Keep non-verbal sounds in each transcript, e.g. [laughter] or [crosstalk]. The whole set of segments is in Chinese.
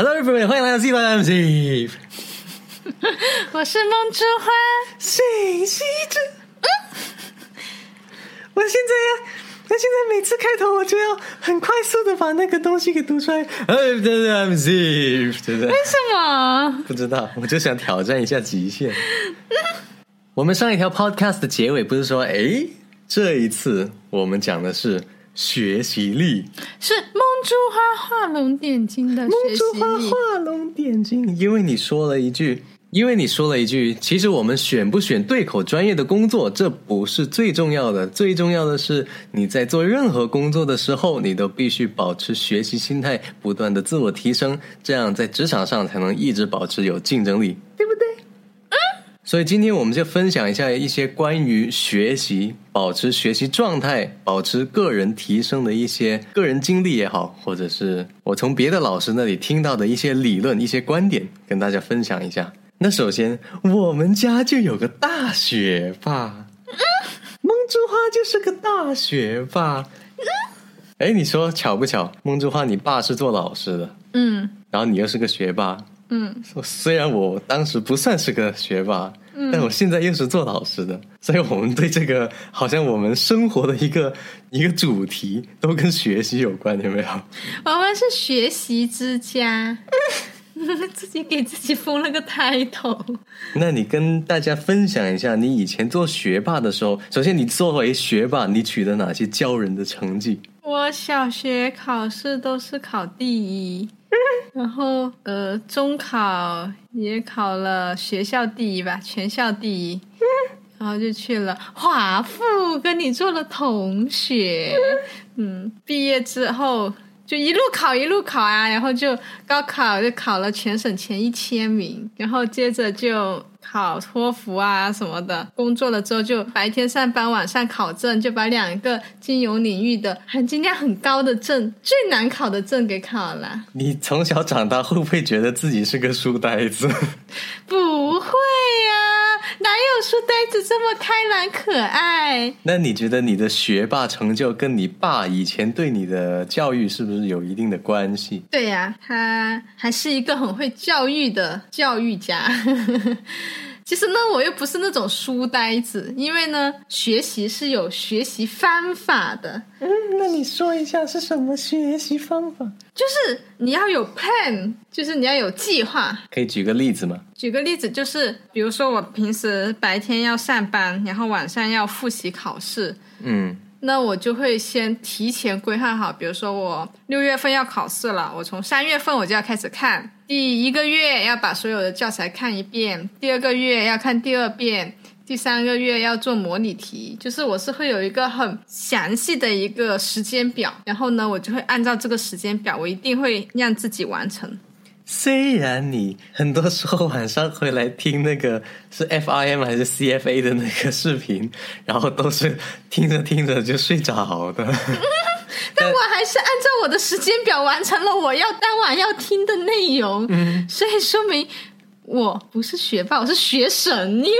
Hello everybody，欢迎来到 Z 版 MC。[laughs] 我是梦之花，谁是这？我现在呀，我现在每次开头我就要很快速的把那个东西给读出来。哎，对对，MC，对不对？为什么？不知道，我就想挑战一下极限。我们上一条 Podcast 的结尾不是说，哎，这一次我们讲的是学习力。是梦珠花画龙点睛的梦学珠花。画龙点睛，因为你说了一句，因为你说了一句，其实我们选不选对口专业的工作，这不是最重要的，最重要的是你在做任何工作的时候，你都必须保持学习心态，不断的自我提升，这样在职场上才能一直保持有竞争力？所以今天我们就分享一下一些关于学习、保持学习状态、保持个人提升的一些个人经历也好，或者是我从别的老师那里听到的一些理论、一些观点，跟大家分享一下。那首先，我们家就有个大学霸，梦之花就是个大学霸。哎，你说巧不巧？梦之花，你爸是做老师的，嗯然后你又是个学霸，嗯，虽然我当时不算是个学霸，嗯。但我现在又是做老师的，所以我们对这个好像我们生活的一个一个主题都跟学习有关，有没有？我们是学习之家，[laughs] 自己给自己封了个 title。那你跟大家分享一下，你以前做学霸的时候，首先你作为学霸，你取得哪些骄人的成绩？我小学考试都是考第一，[laughs] 然后呃，中考也考了学校第一吧，全校第一，然后就去了华附，跟你做了同学。嗯，毕业之后就一路考一路考啊，然后就高考就考了全省前一千名，然后接着就考托福啊什么的。工作了之后就白天上班，晚上考证，就把两个金融领域的含金量很高的证、最难考的证给考了。你从小长大会不会觉得自己是个书呆子？不 [laughs] 哪有书呆子这么开朗可爱？那你觉得你的学霸成就跟你爸以前对你的教育是不是有一定的关系？对呀、他还是一个很会教育的教育家。其实呢，我又不是那种书呆子，因为呢，学习是有学习方法的，嗯，那你说一下是什么学习方法？就是你要有 plan，就是你要有计划。可以举个例子吗？举个例子，就是比如说我平时白天要上班，然后晚上要复习考试，嗯那我就会先提前规划好，比如说我六月份要考试了，我从三月份我就要开始看，第一个月要把所有的教材看一遍，第二个月要看第二遍，第三个月要做模拟题，就是我是会有一个很详细的一个时间表，然后呢，我就会按照这个时间表，我一定会让自己完成。虽然你很多时候晚上回来听那个 [laughs] 是 FIM 还是 CFA 的那个视频，然后都是听着听着就睡着的。[laughs] 但我还是按照我的时间表完成了我要当晚要听的内容，嗯所以说明我不是学霸，我是学神，因为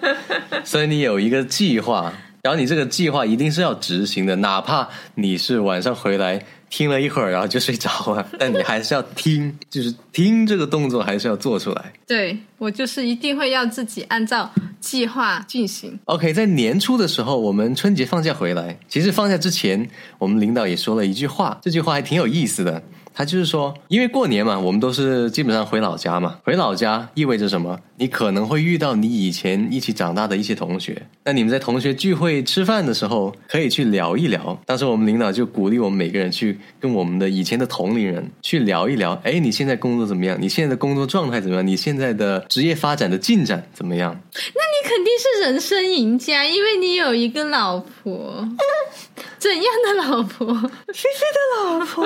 我 [laughs] 所以你有一个计划，然后你这个计划一定是要执行的，哪怕你是晚上回来听了一会儿，然后就睡着了，[laughs] 但你还是要听，就是听这个动作还是要做出来。对我就是一定会要自己按照计划进行。OK，在年初的时候，我们春节放假回来，其实放假之前，我们领导也说了一句话，这句话还挺有意思的。他就是说，因为过年嘛，我们都是基本上回老家嘛。回老家意味着什么？你可能会遇到你以前一起长大的一些同学。那你们在同学聚会吃饭的时候，可以去聊一聊。当时我们领导就鼓励我们每个人去跟我们的以前的同龄人去聊一聊。哎，你现在工作怎么样？你现在的工作状态怎么样？你现在的职业发展的进展怎么样？那你肯定是人生赢家，因为你有一个老婆。怎样的老婆？谁谁的老婆？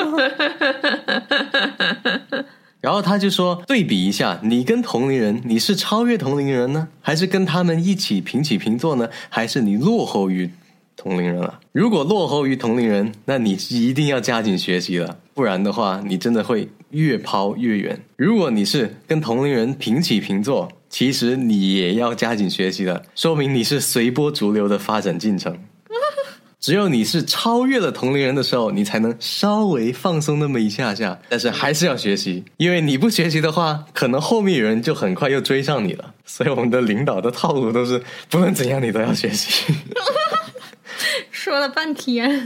然后他就说，对比一下，你跟同龄人，你是超越同龄人呢，还是跟他们一起平起平坐呢？还是你落后于同龄人了？如果落后于同龄人，那你一定要加紧学习了，不然的话，你真的会越抛越远。如果你是跟同龄人平起平坐，其实你也要加紧学习的，说明你是随波逐流的发展进程。[laughs] 只有你是超越了同龄人的时候，你才能稍微放松那么一下下。但是还是要学习，因为你不学习的话，可能后面有人就很快又追上你了。所以我们的领导的套路都是，不论怎样你都要学习。[laughs] 说了半天，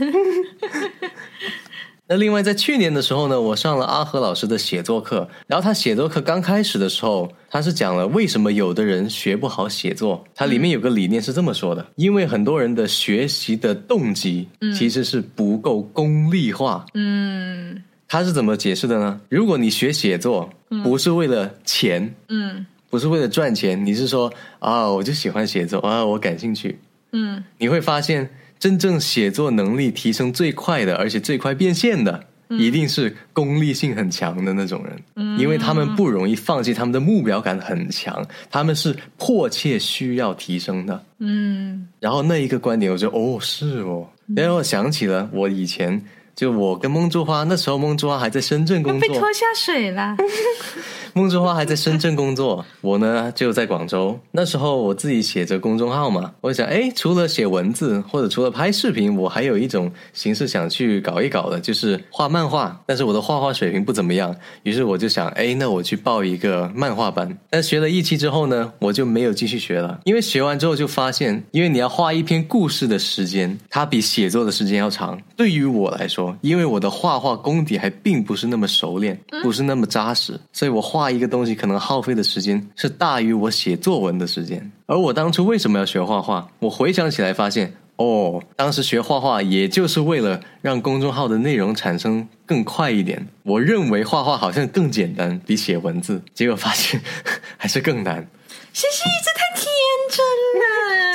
那另外在去年的时候呢，我上了阿和老师的写作课，然后他写作课刚开始的时候，他是讲了为什么有的人学不好写作。它里面有个理念是这么说的：因为很多人的学习的动机其实是不够功利化。嗯他是怎么解释的呢？如果你学写作不是为了钱，嗯不是为了赚钱，你是说啊，我就喜欢写作啊，我感兴趣，嗯你会发现，真正写作能力提升最快的，而且最快变现的，一定是功利性很强的那种人，因为他们不容易放弃，他们的目标感很强，他们是迫切需要提升的。嗯然后那一个观点，我就哦是哦，然后我想起了我以前。就我跟梦珠花那时候，梦珠花还在深圳工作，被拖下水了。[laughs] 梦珠花还在深圳工作，我呢就在广州。那时候我自己写着公众号嘛，我想，哎，除了写文字或者除了拍视频，我还有一种形式想去搞一搞的，就是画漫画。但是我的画画水平不怎么样，于是我就想，哎，那我去报一个漫画班。但学了一期之后呢，我就没有继续学了，因为学完之后就发现，因为你要画一篇故事的时间，它比写作的时间要长。对于我来说，因为我的画画功底还并不是那么熟练，不是那么扎实，所以我画一个东西可能耗费的时间是大于我写作文的时间。而我当初为什么要学画画？我回想起来发现，哦，当时学画画也就是为了让公众号的内容产生更快一点。我认为画画好像更简单，比写文字，结果发现 [laughs] 还是更难。西西，这太天真了。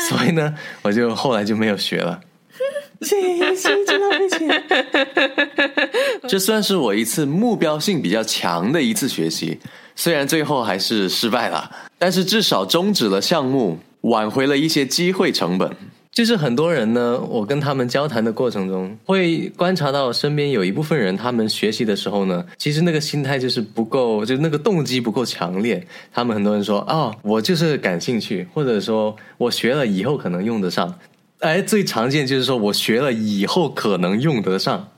[laughs] 所以呢，我就后来就没有学了。[laughs] 这算是我一次目标性比较强的一次学习，虽然最后还是失败了，但是至少终止了项目，挽回了一些机会成本。就是很多人呢，我跟他们交谈的过程中，会观察到身边有一部分人，他们学习的时候呢，其实那个心态就是不够，就那个动机不够强烈。他们很多人说，哦，我就是感兴趣，或者说我学了以后可能用得上。哎，最常见就是说我学了以后可能用得上，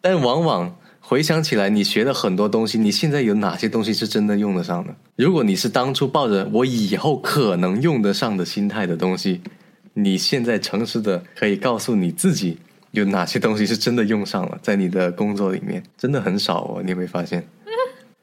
但往往回想起来，你学的很多东西，你现在有哪些东西是真的用得上的？如果你是当初抱着我以后可能用得上的心态的东西，你现在诚实的可以告诉你自己，有哪些东西是真的用上了，在你的工作里面真的很少哦，你会发现。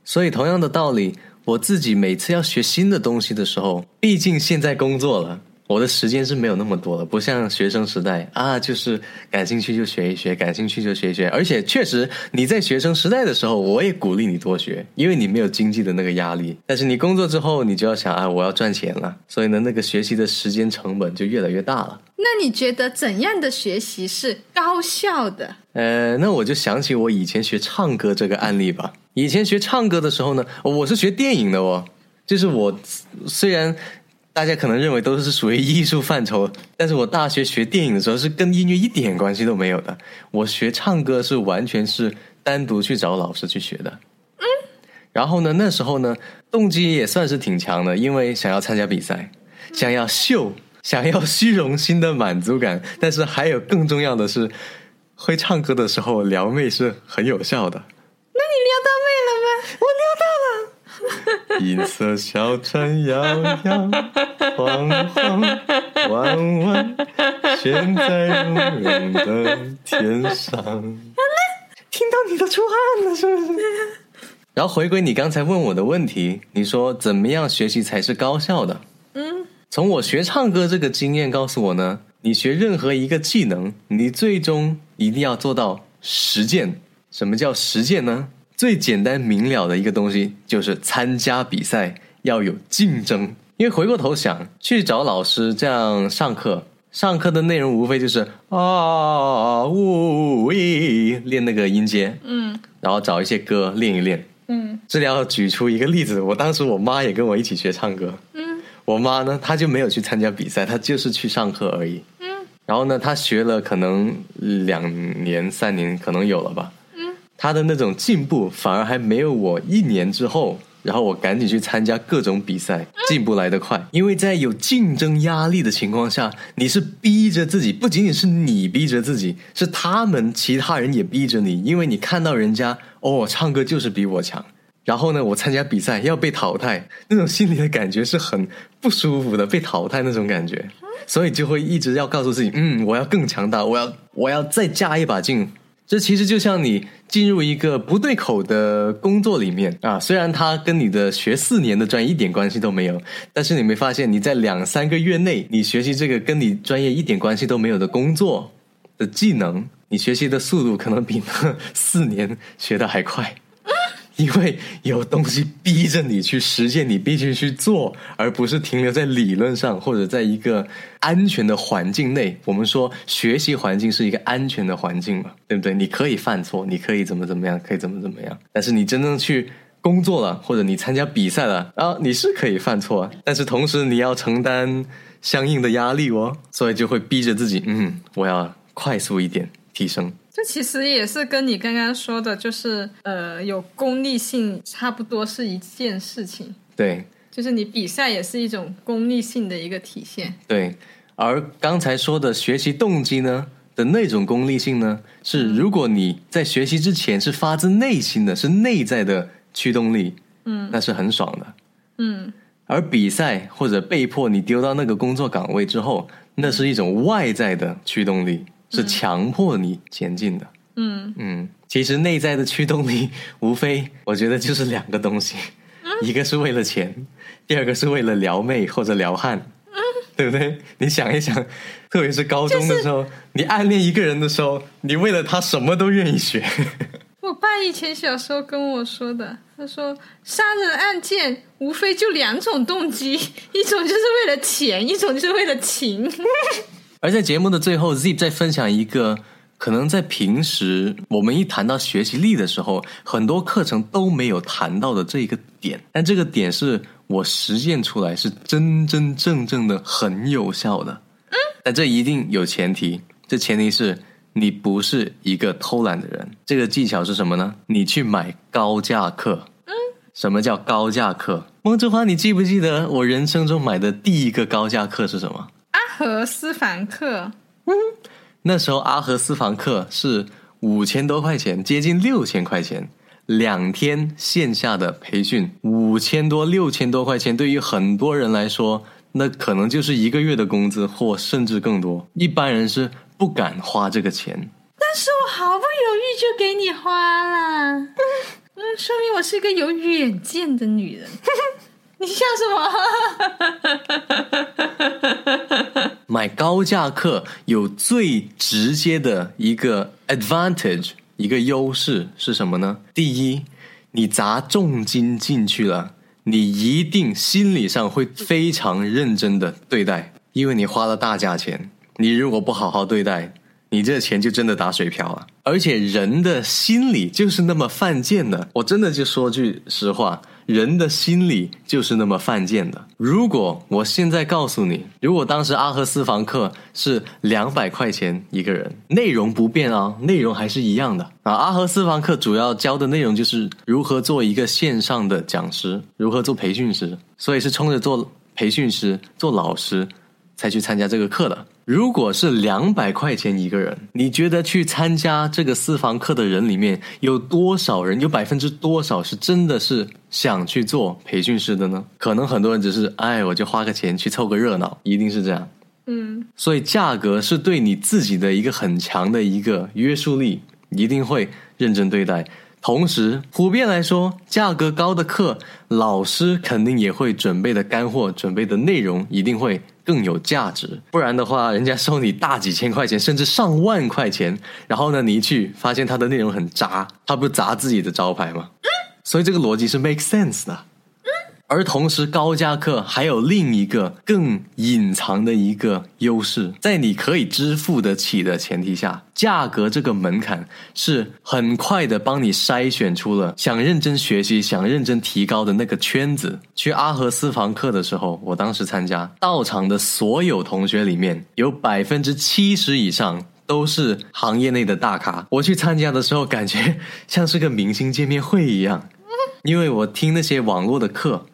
所以同样的道理，我自己每次要学新的东西的时候，毕竟现在工作了。我的时间是没有那么多了，不像学生时代啊，就是感兴趣就学一学，感兴趣就学一学。而且确实，你在学生时代的时候，我也鼓励你多学，因为你没有经济的那个压力。但是你工作之后，你就要想啊，我要赚钱了，所以呢，那个学习的时间成本就越来越大了。那你觉得怎样的学习是高效的？呃，那我就想起我以前学唱歌这个案例吧。以前学唱歌的时候呢，我是学电影的哦，就是我虽然。大家可能认为都是属于艺术范畴，但是我大学学电影的时候是跟音乐一点关系都没有的。我学唱歌是完全是单独去找老师去学的。嗯，然后呢，那时候呢，动机也算是挺强的，因为想要参加比赛，想要秀，想要虚荣心的满足感，但是还有更重要的是，会唱歌的时候撩妹是很有效的。银色小船摇摇晃晃弯弯，悬在绒绒的天上。听到你都出汗了，是不是？然后回归你刚才问我的问题，你说怎么样学习才是高效的？嗯，从我学唱歌这个经验告诉我呢，你学任何一个技能，你最终一定要做到实践。什么叫实践呢？最简单明了的一个东西就是参加比赛要有竞争，因为回过头想去找老师这样上课，上课的内容无非就是啊呜喂练那个音阶，嗯。然后找一些歌练一练。嗯。这里要举出一个例子，我当时我妈也跟我一起学唱歌，嗯。我妈呢她就没有去参加比赛，她就是去上课而已。嗯。然后呢，她学了可能两年三年，可能有了吧。她的那种进步反而还没有我一年之后然后我赶紧去参加各种比赛，[laughs] 进步来得快。因为在有竞争压力的情况下，你是逼着自己，不仅仅是你逼着自己，是他们其他人也逼着你，因为你看到人家哦，唱歌就是比我强。然后呢，我参加比赛要被淘汰，那种心里的感觉是很不舒服的，被淘汰那种感觉，所以就会一直要告诉自己，嗯，我要更强大，我要我要再加一把劲。这其实就像你进入一个不对口的工作里面啊，虽然它跟你的学四年的专业一点关系都没有，但是你没发现你在两三个月内，你学习这个跟你专业一点关系都没有的工作的技能，你学习的速度可能比那四年学的还快。因为有东西逼着你去实现，你必须去做，而不是停留在理论上或者在一个安全的环境内。我们说学习环境是一个安全的环境嘛，对不对？你可以犯错，你可以怎么怎么样，可以怎么怎么样。但是你真正去工作了，或者你参加比赛了啊，你是可以犯错，但是同时你要承担相应的压力哦，所以就会逼着自己，嗯，我要快速一点提升。这其实也是跟你刚刚说的，就是呃，有功利性差不多是一件事情。对，就是你比赛也是一种功利性的一个体现。对，而刚才说的学习动机呢的那种功利性呢，是如果你在学习之前是发自内心的，是内在的驱动力，嗯，那是很爽的，嗯。而比赛或者被迫你丢到那个工作岗位之后，那是一种外在的驱动力。是强迫你前进的，嗯嗯，其实内在的驱动力无非，我觉得就是两个东西，[laughs] 一个是为了钱，第二个是为了撩妹或者撩汉，对不对？你想一想，特别是高中的时候，你暗恋一个人的时候，你为了他什么都愿意学。[laughs] 我爸以前小时候跟我说的，他说杀人案件无非就两种动机，一种就是为了钱，一种就是为了情。而在节目的最后，Zip 在分享一个可能在平时我们一谈到学习力的时候，很多课程都没有谈到的这一个点。但这个点是我实践出来是真真正正的很有效的。嗯，但这一定有前提，这前提是你不是一个偷懒的人。这个技巧是什么呢？你去买高价课。嗯，什么叫高价课？孟志华，你记不记得我人生中买的第一个高价课是什么？和私房课，嗯，那时候阿和私房课是五千多块钱，接近六千块钱，两天线下的培训，五千多六千多块钱，对于很多人来说，那可能就是一个月的工资或甚至更多。一般人是不敢花这个钱，但是我毫不犹豫就给你花了，[laughs] 嗯，说明我是一个有远见的女人。[laughs] 你笑什么？[laughs] 买高价课有最直接的一个 advantage，一个优势是什么呢？第一，你砸重金进去了，你一定心理上会非常认真的对待，因为你花了大价钱，你如果不好好对待，你这钱就真的打水漂了。而且人的心理就是那么犯贱的，我真的就说句实话。人的心理就是那么犯贱的。如果我现在告诉你，如果当时阿赫私房课是两百块钱一个人，内容不变啊，内容还是一样的啊。阿和私房课主要教的内容就是如何做一个线上的讲师，如何做培训师，所以是冲着做培训师、做老师才去参加这个课的。如果是两百块钱一个人，你觉得去参加这个私房课的人里面有多少人？有百分之多少是真的是想去做培训师的呢？可能很多人只是哎，我就花个钱去凑个热闹，一定是这样。嗯，所以价格是对你自己的一个很强的一个约束力，一定会认真对待。同时，普遍来说，价格高的课，老师肯定也会准备的干货，准备的内容一定会更有价值。不然的话，人家收你大几千块钱，甚至上万块钱，然后呢，你一去发现他的内容很渣，他不砸自己的招牌吗？[laughs] 所以这个逻辑是 make sense 的。而同时，高价课还有另一个更隐藏的一个优势，在你可以支付得起的前提下，价格这个门槛是很快的帮你筛选出了想认真学习、想认真提高的那个圈子。去阿和私房课的时候，我当时参加到场的所有同学里面，有百分之七十以上都是行业内的大咖。我去参加的时候，感觉像是个明星见面会一样。因为我听那些网络的课，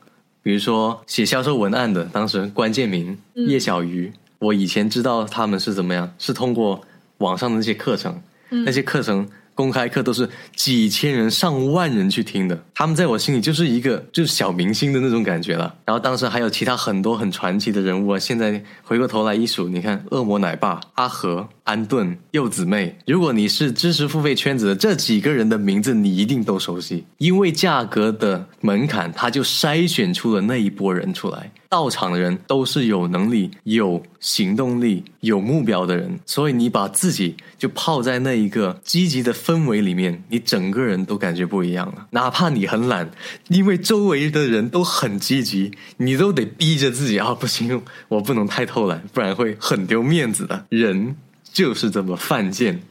比如说写销售文案的，当时关键名叶小鱼，我以前知道他们是怎么样，是通过网上的那些课程，那些课程。公开课都是几千人、上万人去听的，他们在我心里就是一个就是小明星的那种感觉了。然后当时还有其他很多很传奇的人物啊，现在回过头来一数，你看恶魔奶爸、阿和。安顿、柚子妹，如果你是知识付费圈子的这几个人的名字，你一定都熟悉。因为价格的门槛，他就筛选出了那一波人出来。到场的人都是有能力、有行动力、有目标的人，所以你把自己就泡在那一个积极的氛围里面，你整个人都感觉不一样了。哪怕你很懒，因为周围的人都很积极，你都得逼着自己啊，不行，我不能太偷懒，不然会很丢面子的。人。就是这么犯贱。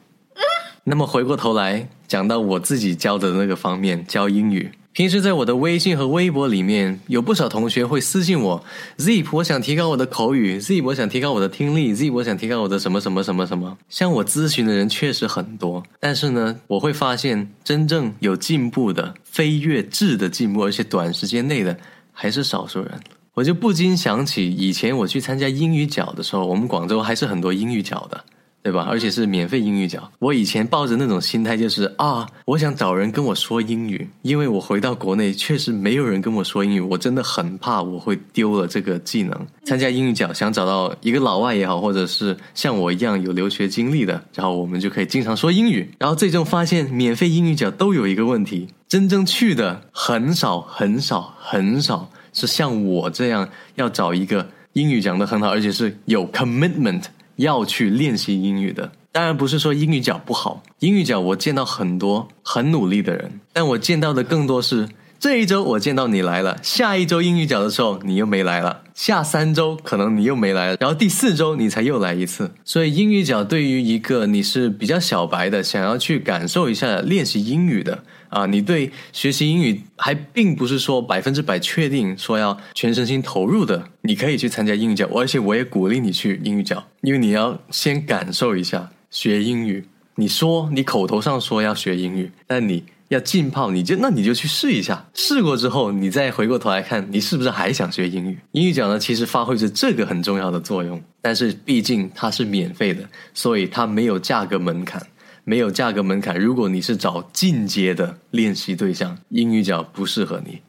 那么回过头来讲到我自己教的那个方面，教英语。平时在我的微信和微博里面，有不少同学会私信我：“Zip，我想提高我的口语；Zip，我想提高我的听力；Zip，我想提高我的什么什么什么什么。”向我咨询的人确实很多，但是呢，我会发现真正有进步的、飞跃质的进步，而且短时间内的，还是少数人。我就不禁想起以前我去参加英语角的时候，我们广州还是很多英语角的。对吧？而且是免费英语角。我以前抱着那种心态，就是啊，我想找人跟我说英语，因为我回到国内确实没有人跟我说英语，我真的很怕我会丢了这个技能。参加英语角，想找到一个老外也好，或者是像我一样有留学经历的，然后我们就可以经常说英语。然后最终发现，免费英语角都有一个问题：真正去的很少很少很少，是像我这样要找一个英语讲的很好，而且是有 commitment。要去练习英语的，当然不是说英语角不好。英语角我见到很多很努力的人，但我见到的更多是这一周我见到你来了，下一周英语角的时候你又没来了，下三周可能你又没来了，然后第四周你才又来一次。所以英语角对于一个你是比较小白的，想要去感受一下练习英语的。啊，你对学习英语还并不是说百分之百确定，说要全身心投入的，你可以去参加英语角，而且我也鼓励你去英语角，因为你要先感受一下学英语。你说你口头上说要学英语，但你要浸泡，你就那你就去试一下，试过之后，你再回过头来看，你是不是还想学英语？英语角呢，其实发挥着这个很重要的作用，但是毕竟它是免费的，所以它没有价格门槛。没有价格门槛。如果你是找进阶的练习对象，英语角不适合你。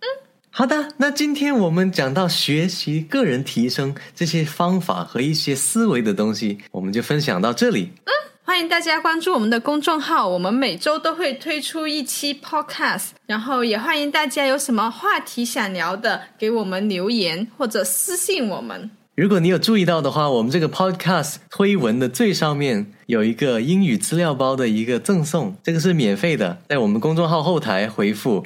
嗯，好的。那今天我们讲到学习、个人提升这些方法和一些思维的东西，我们就分享到这里。嗯，欢迎大家关注我们的公众号，我们每周都会推出一期 Podcast。然后也欢迎大家有什么话题想聊的，给我们留言或者私信我们。如果你有注意到的话，我们这个 podcast 推文的最上面有一个英语资料包的一个赠送，这个是免费的，在我们公众号后台回复，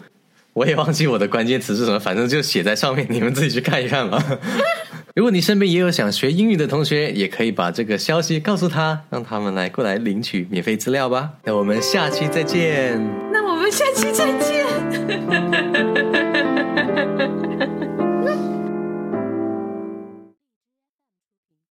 我也忘记我的关键词是什么，反正就写在上面，你们自己去看一看吧。[laughs] 如果你身边也有想学英语的同学，也可以把这个消息告诉他，让他们来过来领取免费资料吧。那我们下期再见。那我们下期再见。